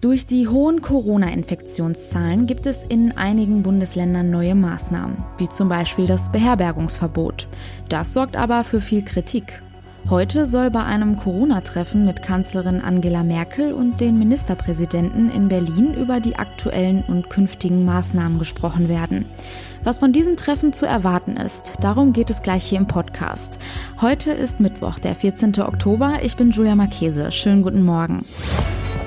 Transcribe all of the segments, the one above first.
Durch die hohen Corona-Infektionszahlen gibt es in einigen Bundesländern neue Maßnahmen, wie zum Beispiel das Beherbergungsverbot. Das sorgt aber für viel Kritik. Heute soll bei einem Corona-Treffen mit Kanzlerin Angela Merkel und den Ministerpräsidenten in Berlin über die aktuellen und künftigen Maßnahmen gesprochen werden. Was von diesem Treffen zu erwarten ist, darum geht es gleich hier im Podcast. Heute ist Mittwoch, der 14. Oktober. Ich bin Julia Marchese. Schönen guten Morgen.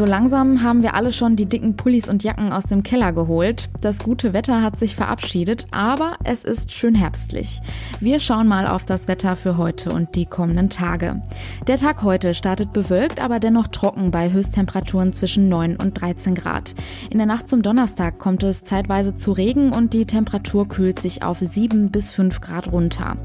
So langsam haben wir alle schon die dicken Pullis und Jacken aus dem Keller geholt. Das gute Wetter hat sich verabschiedet, aber es ist schön herbstlich. Wir schauen mal auf das Wetter für heute und die kommenden Tage. Der Tag heute startet bewölkt, aber dennoch trocken bei Höchsttemperaturen zwischen 9 und 13 Grad. In der Nacht zum Donnerstag kommt es zeitweise zu Regen und die Temperatur kühlt sich auf 7 bis 5 Grad runter.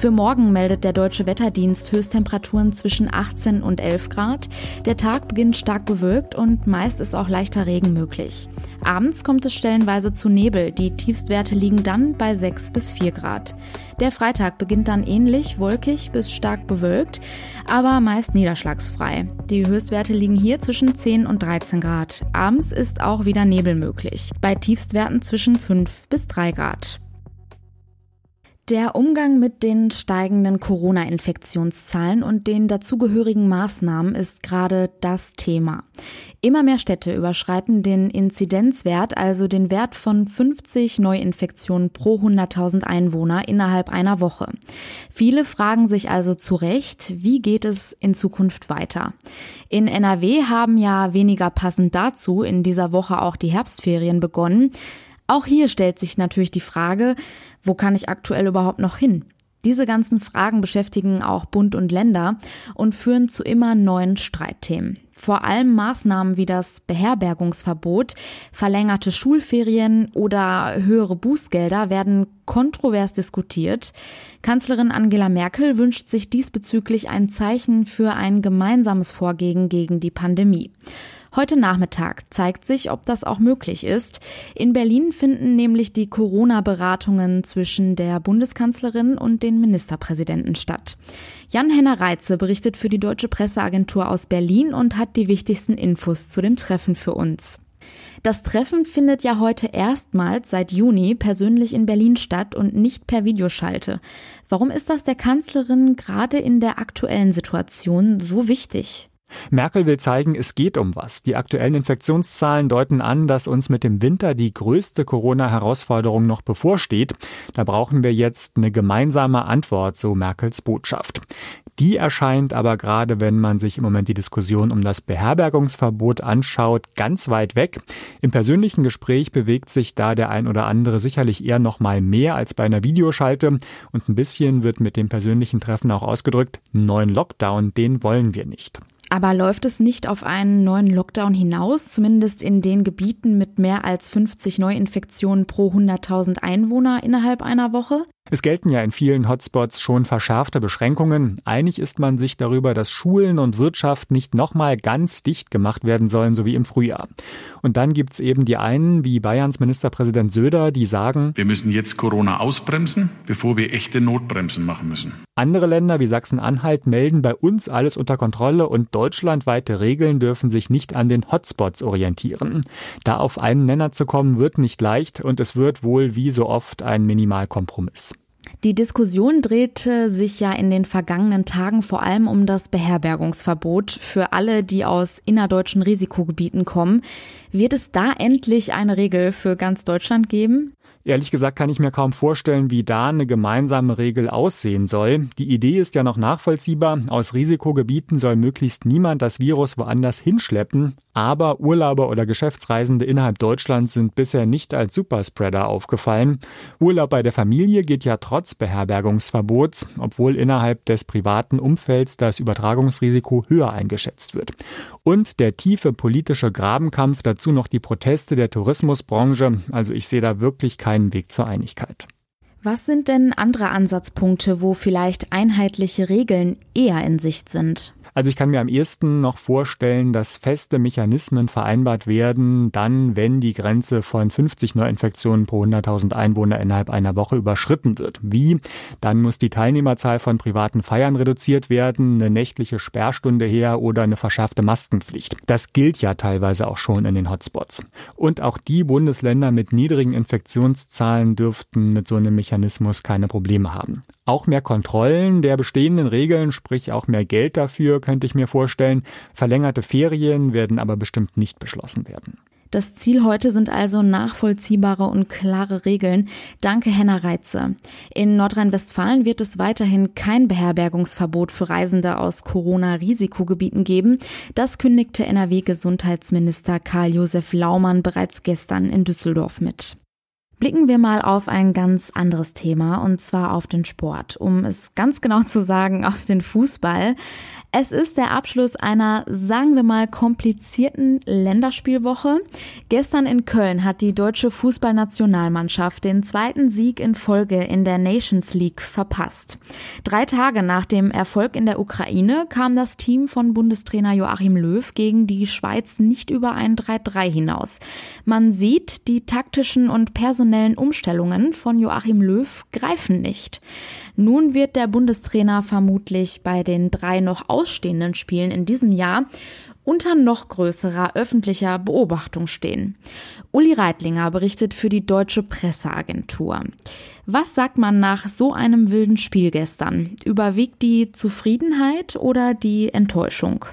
Für morgen meldet der Deutsche Wetterdienst Höchsttemperaturen zwischen 18 und 11 Grad. Der Tag beginnt stark bewölkt bewölkt und meist ist auch leichter Regen möglich. Abends kommt es stellenweise zu Nebel. Die Tiefstwerte liegen dann bei 6 bis 4 Grad. Der Freitag beginnt dann ähnlich wolkig bis stark bewölkt, aber meist niederschlagsfrei. Die Höchstwerte liegen hier zwischen 10 und 13 Grad. Abends ist auch wieder Nebel möglich. Bei Tiefstwerten zwischen 5 bis 3 Grad. Der Umgang mit den steigenden Corona-Infektionszahlen und den dazugehörigen Maßnahmen ist gerade das Thema. Immer mehr Städte überschreiten den Inzidenzwert, also den Wert von 50 Neuinfektionen pro 100.000 Einwohner innerhalb einer Woche. Viele fragen sich also zu Recht, wie geht es in Zukunft weiter? In NRW haben ja weniger passend dazu in dieser Woche auch die Herbstferien begonnen. Auch hier stellt sich natürlich die Frage, wo kann ich aktuell überhaupt noch hin? Diese ganzen Fragen beschäftigen auch Bund und Länder und führen zu immer neuen Streitthemen. Vor allem Maßnahmen wie das Beherbergungsverbot, verlängerte Schulferien oder höhere Bußgelder werden kontrovers diskutiert. Kanzlerin Angela Merkel wünscht sich diesbezüglich ein Zeichen für ein gemeinsames Vorgehen gegen die Pandemie. Heute Nachmittag zeigt sich, ob das auch möglich ist. In Berlin finden nämlich die Corona-Beratungen zwischen der Bundeskanzlerin und den Ministerpräsidenten statt. Jan-Henner Reitze berichtet für die Deutsche Presseagentur aus Berlin und hat die wichtigsten Infos zu dem Treffen für uns. Das Treffen findet ja heute erstmals seit Juni persönlich in Berlin statt und nicht per Videoschalte. Warum ist das der Kanzlerin gerade in der aktuellen Situation so wichtig? Merkel will zeigen, es geht um was. Die aktuellen Infektionszahlen deuten an, dass uns mit dem Winter die größte Corona-Herausforderung noch bevorsteht. Da brauchen wir jetzt eine gemeinsame Antwort, so Merkels Botschaft. Die erscheint aber gerade, wenn man sich im Moment die Diskussion um das Beherbergungsverbot anschaut, ganz weit weg. Im persönlichen Gespräch bewegt sich da der ein oder andere sicherlich eher noch mal mehr als bei einer Videoschalte und ein bisschen wird mit dem persönlichen Treffen auch ausgedrückt, neuen Lockdown, den wollen wir nicht. Aber läuft es nicht auf einen neuen Lockdown hinaus, zumindest in den Gebieten mit mehr als 50 Neuinfektionen pro 100.000 Einwohner innerhalb einer Woche? Es gelten ja in vielen Hotspots schon verschärfte Beschränkungen. Einig ist man sich darüber, dass Schulen und Wirtschaft nicht nochmal ganz dicht gemacht werden sollen, so wie im Frühjahr. Und dann gibt's eben die einen, wie Bayerns Ministerpräsident Söder, die sagen, wir müssen jetzt Corona ausbremsen, bevor wir echte Notbremsen machen müssen. Andere Länder wie Sachsen-Anhalt melden bei uns alles unter Kontrolle und deutschlandweite Regeln dürfen sich nicht an den Hotspots orientieren. Da auf einen Nenner zu kommen, wird nicht leicht und es wird wohl wie so oft ein Minimalkompromiss. Die Diskussion drehte sich ja in den vergangenen Tagen vor allem um das Beherbergungsverbot für alle, die aus innerdeutschen Risikogebieten kommen. Wird es da endlich eine Regel für ganz Deutschland geben? Ehrlich gesagt kann ich mir kaum vorstellen, wie da eine gemeinsame Regel aussehen soll. Die Idee ist ja noch nachvollziehbar. Aus Risikogebieten soll möglichst niemand das Virus woanders hinschleppen. Aber Urlauber oder Geschäftsreisende innerhalb Deutschlands sind bisher nicht als Superspreader aufgefallen. Urlaub bei der Familie geht ja trotz Beherbergungsverbots, obwohl innerhalb des privaten Umfelds das Übertragungsrisiko höher eingeschätzt wird. Und der tiefe politische Grabenkampf, dazu noch die Proteste der Tourismusbranche. Also ich sehe da wirklich keinen keinen Weg zur Einigkeit. Was sind denn andere Ansatzpunkte, wo vielleicht einheitliche Regeln eher in Sicht sind? Also ich kann mir am ehesten noch vorstellen, dass feste Mechanismen vereinbart werden, dann, wenn die Grenze von 50 Neuinfektionen pro 100.000 Einwohner innerhalb einer Woche überschritten wird. Wie? Dann muss die Teilnehmerzahl von privaten Feiern reduziert werden, eine nächtliche Sperrstunde her oder eine verschärfte Maskenpflicht. Das gilt ja teilweise auch schon in den Hotspots. Und auch die Bundesländer mit niedrigen Infektionszahlen dürften mit so einem Mechanismus keine Probleme haben. Auch mehr Kontrollen der bestehenden Regeln, sprich auch mehr Geld dafür, könnte ich mir vorstellen. Verlängerte Ferien werden aber bestimmt nicht beschlossen werden. Das Ziel heute sind also nachvollziehbare und klare Regeln. Danke, Henna Reitze. In Nordrhein-Westfalen wird es weiterhin kein Beherbergungsverbot für Reisende aus Corona-Risikogebieten geben. Das kündigte NRW-Gesundheitsminister Karl-Josef Laumann bereits gestern in Düsseldorf mit. Blicken wir mal auf ein ganz anderes Thema und zwar auf den Sport. Um es ganz genau zu sagen, auf den Fußball. Es ist der Abschluss einer, sagen wir mal, komplizierten Länderspielwoche. Gestern in Köln hat die deutsche Fußballnationalmannschaft den zweiten Sieg in Folge in der Nations League verpasst. Drei Tage nach dem Erfolg in der Ukraine kam das Team von Bundestrainer Joachim Löw gegen die Schweiz nicht über ein 3-3 hinaus. Man sieht, die taktischen und personellen Umstellungen von Joachim Löw greifen nicht. Nun wird der Bundestrainer vermutlich bei den drei noch ausstehenden Spielen in diesem Jahr unter noch größerer öffentlicher Beobachtung stehen. Uli Reitlinger berichtet für die Deutsche Presseagentur. Was sagt man nach so einem wilden Spiel gestern? Überwiegt die Zufriedenheit oder die Enttäuschung?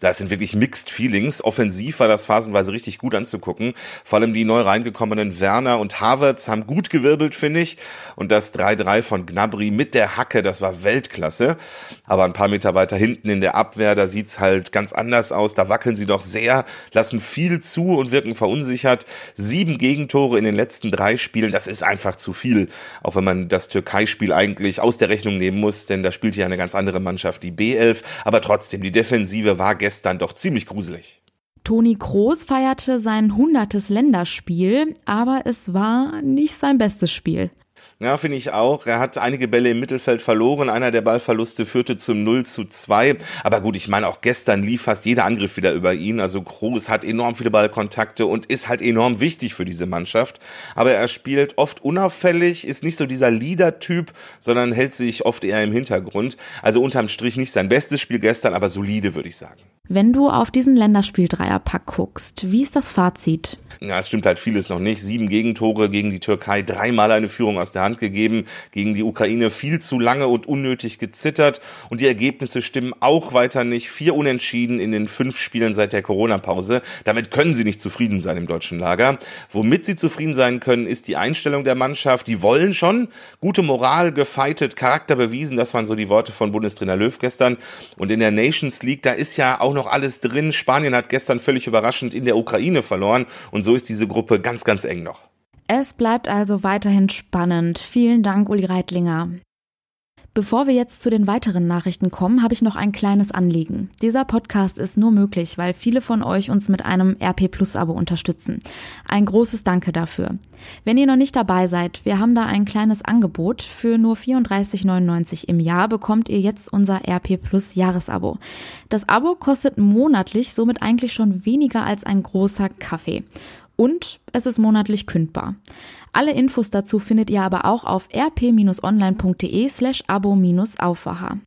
Das sind wirklich Mixed Feelings. Offensiv war das phasenweise richtig gut anzugucken. Vor allem die neu reingekommenen Werner und Havertz haben gut gewirbelt, finde ich. Und das 3-3 von Gnabry mit der Hacke, das war Weltklasse. Aber ein paar Meter weiter hinten in der Abwehr, da sieht's halt ganz anders aus. Da wackeln sie doch sehr, lassen viel zu und wirken verunsichert. Sieben Gegentore in den letzten drei Spielen, das ist einfach zu viel. Auch wenn man das Türkei-Spiel eigentlich aus der Rechnung nehmen muss, denn da spielt ja eine ganz andere Mannschaft, die B11. Aber trotzdem, die Defensive war gestern doch ziemlich gruselig. Toni Kroos feierte sein hundertes Länderspiel, aber es war nicht sein bestes Spiel. Ja, finde ich auch. Er hat einige Bälle im Mittelfeld verloren. Einer der Ballverluste führte zum 0 zu 2. Aber gut, ich meine, auch gestern lief fast jeder Angriff wieder über ihn. Also Kroos hat enorm viele Ballkontakte und ist halt enorm wichtig für diese Mannschaft. Aber er spielt oft unauffällig, ist nicht so dieser Leader-Typ, sondern hält sich oft eher im Hintergrund. Also unterm Strich nicht sein bestes Spiel gestern, aber solide, würde ich sagen. Wenn du auf diesen Länderspiel-Dreierpack guckst, wie ist das Fazit? Ja, es stimmt halt vieles noch nicht. Sieben Gegentore gegen die Türkei, dreimal eine Führung aus der Hand gegeben, gegen die Ukraine viel zu lange und unnötig gezittert und die Ergebnisse stimmen auch weiter nicht. Vier Unentschieden in den fünf Spielen seit der Corona-Pause. Damit können sie nicht zufrieden sein im deutschen Lager. Womit sie zufrieden sein können, ist die Einstellung der Mannschaft. Die wollen schon gute Moral, gefeitet, Charakter bewiesen. Das waren so die Worte von Bundestrainer Löw gestern. Und in der Nations League, da ist ja auch noch alles drin. Spanien hat gestern völlig überraschend in der Ukraine verloren und so ist diese Gruppe ganz, ganz eng noch. Es bleibt also weiterhin spannend. Vielen Dank, Uli Reitlinger. Bevor wir jetzt zu den weiteren Nachrichten kommen, habe ich noch ein kleines Anliegen. Dieser Podcast ist nur möglich, weil viele von euch uns mit einem RP Plus Abo unterstützen. Ein großes Danke dafür. Wenn ihr noch nicht dabei seid, wir haben da ein kleines Angebot. Für nur 34,99 im Jahr bekommt ihr jetzt unser RP Plus Jahresabo. Das Abo kostet monatlich somit eigentlich schon weniger als ein großer Kaffee. Und es ist monatlich kündbar. Alle Infos dazu findet ihr aber auch auf rp-online.de slash abo-aufwacher.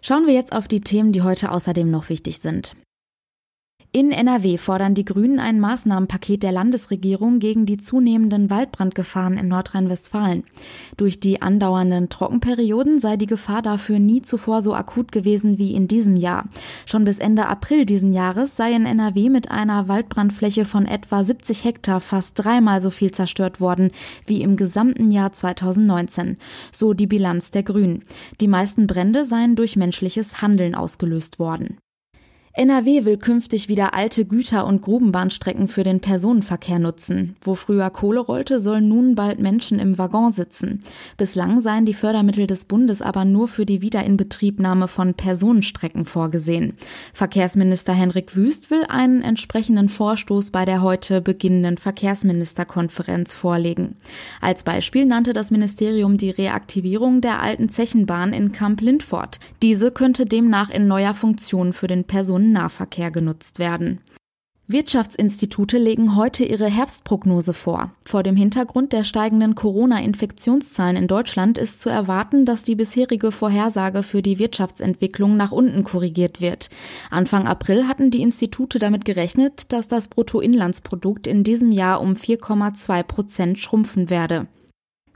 Schauen wir jetzt auf die Themen, die heute außerdem noch wichtig sind. In NRW fordern die Grünen ein Maßnahmenpaket der Landesregierung gegen die zunehmenden Waldbrandgefahren in Nordrhein-Westfalen. Durch die andauernden Trockenperioden sei die Gefahr dafür nie zuvor so akut gewesen wie in diesem Jahr. Schon bis Ende April diesen Jahres sei in NRW mit einer Waldbrandfläche von etwa 70 Hektar fast dreimal so viel zerstört worden wie im gesamten Jahr 2019. So die Bilanz der Grünen. Die meisten Brände seien durch menschliches Handeln ausgelöst worden. NRW will künftig wieder alte Güter- und Grubenbahnstrecken für den Personenverkehr nutzen. Wo früher Kohle rollte, sollen nun bald Menschen im Waggon sitzen. Bislang seien die Fördermittel des Bundes aber nur für die Wiederinbetriebnahme von Personenstrecken vorgesehen. Verkehrsminister Henrik Wüst will einen entsprechenden Vorstoß bei der heute beginnenden Verkehrsministerkonferenz vorlegen. Als Beispiel nannte das Ministerium die Reaktivierung der alten Zechenbahn in Kamp-Lindfort. Diese könnte demnach in neuer Funktion für den Personen Personennahverkehr genutzt werden. Wirtschaftsinstitute legen heute ihre Herbstprognose vor. Vor dem Hintergrund der steigenden Corona-Infektionszahlen in Deutschland ist zu erwarten, dass die bisherige Vorhersage für die Wirtschaftsentwicklung nach unten korrigiert wird. Anfang April hatten die Institute damit gerechnet, dass das Bruttoinlandsprodukt in diesem Jahr um 4,2 Prozent schrumpfen werde.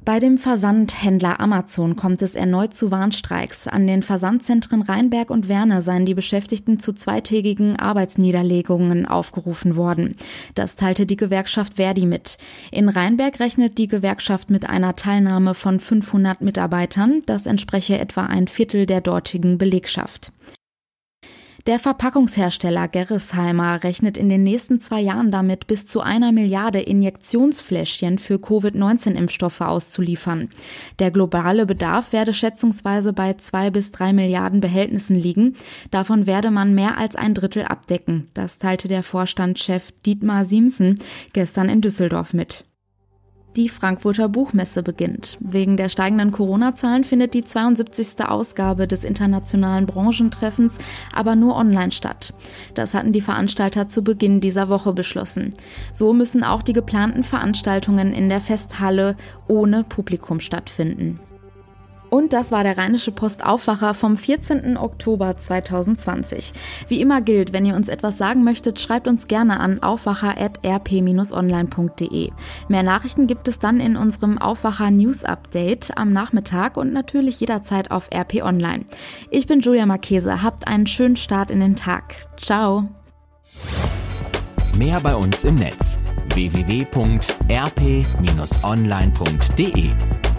Bei dem Versandhändler Amazon kommt es erneut zu Warnstreiks. An den Versandzentren Rheinberg und Werner seien die Beschäftigten zu zweitägigen Arbeitsniederlegungen aufgerufen worden. Das teilte die Gewerkschaft Verdi mit. In Rheinberg rechnet die Gewerkschaft mit einer Teilnahme von 500 Mitarbeitern. Das entspreche etwa ein Viertel der dortigen Belegschaft. Der Verpackungshersteller Gerresheimer rechnet in den nächsten zwei Jahren damit, bis zu einer Milliarde Injektionsfläschchen für Covid-19-Impfstoffe auszuliefern. Der globale Bedarf werde schätzungsweise bei zwei bis drei Milliarden Behältnissen liegen. Davon werde man mehr als ein Drittel abdecken. Das teilte der Vorstandschef Dietmar Siemsen gestern in Düsseldorf mit. Die Frankfurter Buchmesse beginnt. Wegen der steigenden Corona-Zahlen findet die 72. Ausgabe des internationalen Branchentreffens aber nur online statt. Das hatten die Veranstalter zu Beginn dieser Woche beschlossen. So müssen auch die geplanten Veranstaltungen in der Festhalle ohne Publikum stattfinden. Und das war der Rheinische Post Aufwacher vom 14. Oktober 2020. Wie immer gilt, wenn ihr uns etwas sagen möchtet, schreibt uns gerne an aufwacher.rp-online.de. Mehr Nachrichten gibt es dann in unserem Aufwacher News Update am Nachmittag und natürlich jederzeit auf RP Online. Ich bin Julia Marchese. Habt einen schönen Start in den Tag. Ciao. Mehr bei uns im Netz www.rp-online.de